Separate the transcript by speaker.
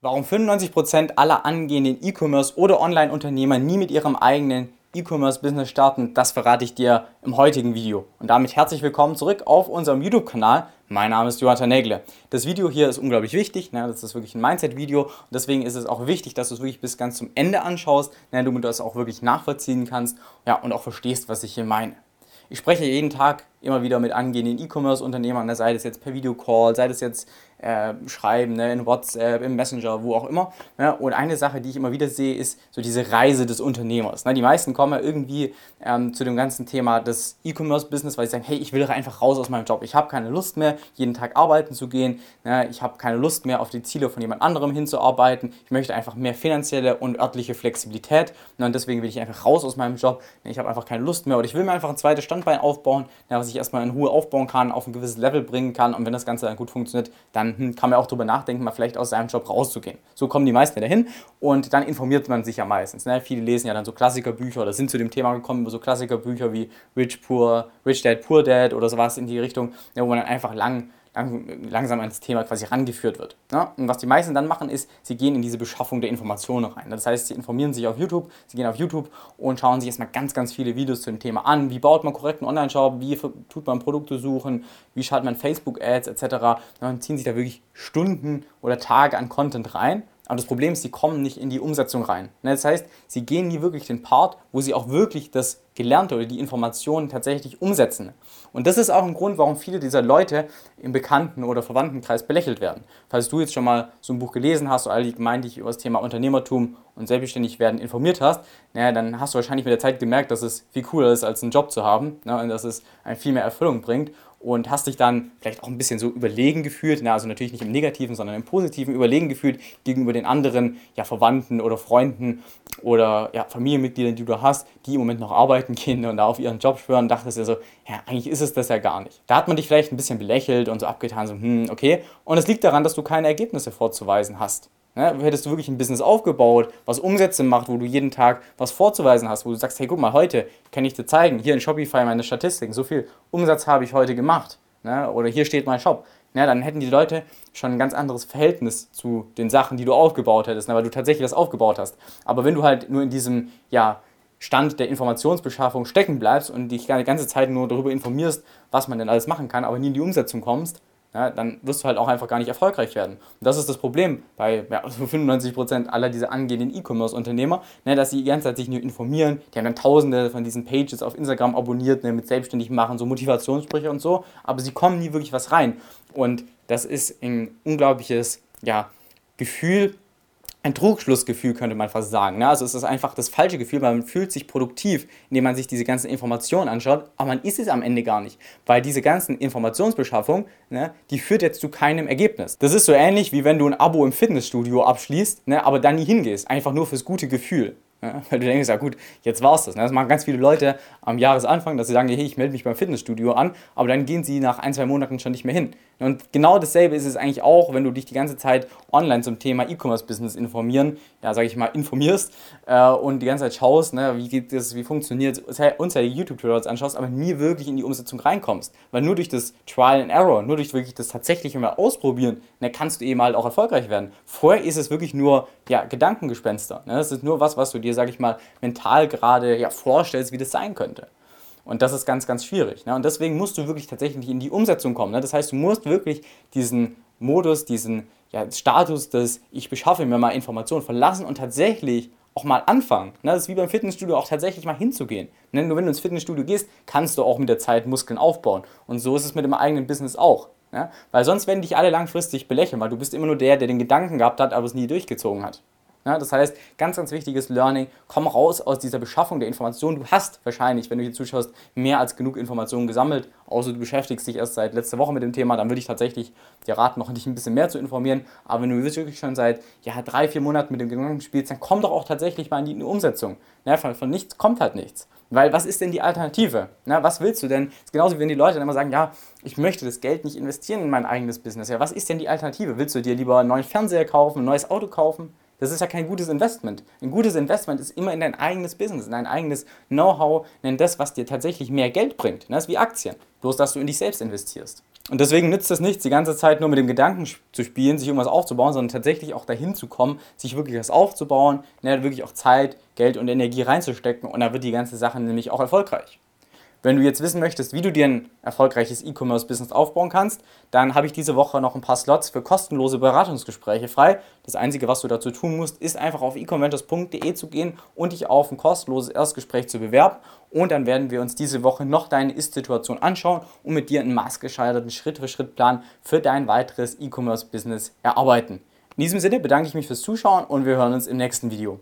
Speaker 1: Warum 95% aller angehenden E-Commerce- oder Online-Unternehmer nie mit ihrem eigenen E-Commerce-Business starten, das verrate ich dir im heutigen Video. Und damit herzlich willkommen zurück auf unserem YouTube-Kanal. Mein Name ist Jonathan Nägle. Das Video hier ist unglaublich wichtig, ne? das ist wirklich ein Mindset-Video und deswegen ist es auch wichtig, dass du es wirklich bis ganz zum Ende anschaust, ne? damit du das auch wirklich nachvollziehen kannst ja, und auch verstehst, was ich hier meine. Ich spreche jeden Tag immer wieder mit angehenden E-Commerce-Unternehmern, sei es jetzt per Videocall, sei es jetzt äh, schreiben, ne, in WhatsApp, im Messenger, wo auch immer. Ne? Und eine Sache, die ich immer wieder sehe, ist so diese Reise des Unternehmers. Ne? Die meisten kommen ja irgendwie ähm, zu dem ganzen Thema des E-Commerce-Business, weil sie sagen, hey, ich will einfach raus aus meinem Job. Ich habe keine Lust mehr, jeden Tag arbeiten zu gehen. Ne? Ich habe keine Lust mehr, auf die Ziele von jemand anderem hinzuarbeiten. Ich möchte einfach mehr finanzielle und örtliche Flexibilität. Ne? Und deswegen will ich einfach raus aus meinem Job. Ne? Ich habe einfach keine Lust mehr oder ich will mir einfach ein zweites Standbein aufbauen, ne? Was ich erstmal in Ruhe aufbauen kann, auf ein gewisses Level bringen kann. Und wenn das Ganze dann gut funktioniert, dann hm, kann man auch darüber nachdenken, mal vielleicht aus seinem Job rauszugehen. So kommen die meisten dahin und dann informiert man sich ja meistens. Ne? Viele lesen ja dann so Klassikerbücher oder sind zu dem Thema gekommen über so Klassikerbücher wie Rich Poor, Rich Dad, Poor Dad oder sowas in die Richtung, ne? wo man dann einfach lang langsam ans Thema quasi rangeführt wird. Ja? Und was die meisten dann machen, ist, sie gehen in diese Beschaffung der Informationen rein. Das heißt, sie informieren sich auf YouTube, sie gehen auf YouTube und schauen sich erstmal ganz, ganz viele Videos zu dem Thema an. Wie baut man korrekt einen Online-Shop? Wie tut man Produkte suchen? Wie schaltet man Facebook-Ads etc.? Dann ziehen sich da wirklich Stunden oder Tage an Content rein aber das Problem ist, sie kommen nicht in die Umsetzung rein. Ne, das heißt, sie gehen nie wirklich den Part, wo sie auch wirklich das Gelernte oder die Informationen tatsächlich umsetzen. Und das ist auch ein Grund, warum viele dieser Leute im Bekannten- oder Verwandtenkreis belächelt werden. Falls du jetzt schon mal so ein Buch gelesen hast oder allgemein dich über das Thema Unternehmertum und selbstständig werden informiert hast, naja, dann hast du wahrscheinlich mit der Zeit gemerkt, dass es viel cooler ist, als einen Job zu haben ne, und dass es viel mehr Erfüllung bringt und hast dich dann vielleicht auch ein bisschen so überlegen gefühlt, na, also natürlich nicht im Negativen, sondern im Positiven überlegen gefühlt gegenüber den anderen ja, Verwandten oder Freunden oder ja, Familienmitgliedern, die du hast, die im Moment noch arbeiten gehen und da auf ihren Job schwören, dachtest du so, ja, eigentlich ist es das ja gar nicht. Da hat man dich vielleicht ein bisschen belächelt und so abgetan, so, hm, okay. Und es liegt daran, dass du keine Ergebnisse vorzuweisen hast. Ne? Hättest du wirklich ein Business aufgebaut, was Umsätze macht, wo du jeden Tag was vorzuweisen hast, wo du sagst, hey, guck mal, heute kann ich dir zeigen, hier in Shopify meine Statistiken, so viel Umsatz habe ich heute gemacht. Ne? Oder hier steht mein Shop. Ne? Dann hätten die Leute schon ein ganz anderes Verhältnis zu den Sachen, die du aufgebaut hättest, ne? weil du tatsächlich was aufgebaut hast. Aber wenn du halt nur in diesem, ja, Stand der Informationsbeschaffung stecken bleibst und dich die ganze Zeit nur darüber informierst, was man denn alles machen kann, aber nie in die Umsetzung kommst, ja, dann wirst du halt auch einfach gar nicht erfolgreich werden. Und das ist das Problem bei ja, 95% aller dieser angehenden E-Commerce-Unternehmer, ne, dass sie die ganze Zeit sich nur informieren. Die haben dann tausende von diesen Pages auf Instagram abonniert, ne, mit selbstständig machen, so Motivationssprüche und so, aber sie kommen nie wirklich was rein. Und das ist ein unglaubliches ja, Gefühl, ein Trugschlussgefühl, könnte man fast sagen. Ne? Also es ist einfach das falsche Gefühl, weil man fühlt sich produktiv, indem man sich diese ganzen Informationen anschaut, aber man ist es am Ende gar nicht, weil diese ganzen Informationsbeschaffung, ne, die führt jetzt zu keinem Ergebnis. Das ist so ähnlich, wie wenn du ein Abo im Fitnessstudio abschließt, ne, aber dann nie hingehst, einfach nur fürs gute Gefühl. Ja, weil du denkst, ja gut, jetzt war's das. Ne? Das machen ganz viele Leute am Jahresanfang, dass sie sagen, hey, ich melde mich beim Fitnessstudio an, aber dann gehen sie nach ein, zwei Monaten schon nicht mehr hin. Und genau dasselbe ist es eigentlich auch, wenn du dich die ganze Zeit online zum Thema E-Commerce-Business informieren, ja, sage ich mal, informierst äh, und die ganze Zeit schaust, ne, wie geht das, wie funktioniert es, unzählige YouTube-Tutorials anschaust, aber nie wirklich in die Umsetzung reinkommst. Weil nur durch das Trial and Error, nur durch wirklich das tatsächliche mal ausprobieren, ne, kannst du eben halt auch erfolgreich werden. Vorher ist es wirklich nur, ja, Gedankengespenster. Ne? Das ist nur was, was du dir, sage ich mal, mental gerade ja, vorstellst, wie das sein könnte. Und das ist ganz, ganz schwierig. Ne? Und deswegen musst du wirklich tatsächlich in die Umsetzung kommen. Ne? Das heißt, du musst wirklich diesen Modus, diesen ja, Status des Ich beschaffe mir mal Informationen verlassen und tatsächlich auch mal anfangen. Ne? Das ist wie beim Fitnessstudio auch tatsächlich mal hinzugehen. Ne? Nur wenn du ins Fitnessstudio gehst, kannst du auch mit der Zeit Muskeln aufbauen. Und so ist es mit dem eigenen Business auch. Ne? Weil sonst werden dich alle langfristig belächeln, weil du bist immer nur der, der den Gedanken gehabt hat, aber es nie durchgezogen hat. Ja, das heißt, ganz, ganz wichtiges Learning, komm raus aus dieser Beschaffung der Informationen. Du hast wahrscheinlich, wenn du hier zuschaust, mehr als genug Informationen gesammelt, außer du beschäftigst dich erst seit letzter Woche mit dem Thema, dann würde ich tatsächlich dir raten, noch dich ein bisschen mehr zu informieren. Aber wenn du wirklich schon seit ja, drei, vier Monaten mit dem Gedanken spielst, dann komm doch auch tatsächlich mal in die Umsetzung. Ja, von, von nichts kommt halt nichts. Weil was ist denn die Alternative? Na, was willst du denn? Das ist genauso wie wenn die Leute dann immer sagen, ja, ich möchte das Geld nicht investieren in mein eigenes Business. Ja, was ist denn die Alternative? Willst du dir lieber einen neuen Fernseher kaufen, ein neues Auto kaufen? Das ist ja kein gutes Investment. Ein gutes Investment ist immer in dein eigenes Business, in dein eigenes Know-how, in das, was dir tatsächlich mehr Geld bringt. Das ist wie Aktien, bloß dass du in dich selbst investierst. Und deswegen nützt es nichts, die ganze Zeit nur mit dem Gedanken zu spielen, sich irgendwas aufzubauen, sondern tatsächlich auch dahin zu kommen, sich wirklich was aufzubauen, ne, wirklich auch Zeit, Geld und Energie reinzustecken und dann wird die ganze Sache nämlich auch erfolgreich. Wenn du jetzt wissen möchtest, wie du dir ein erfolgreiches E-Commerce-Business aufbauen kannst, dann habe ich diese Woche noch ein paar Slots für kostenlose Beratungsgespräche frei. Das Einzige, was du dazu tun musst, ist einfach auf ecomventures.de zu gehen und dich auf ein kostenloses Erstgespräch zu bewerben. Und dann werden wir uns diese Woche noch deine Ist-Situation anschauen und mit dir einen maßgeschneiderten Schritt-für-Schritt-Plan für dein weiteres E-Commerce-Business erarbeiten. In diesem Sinne bedanke ich mich fürs Zuschauen und wir hören uns im nächsten Video.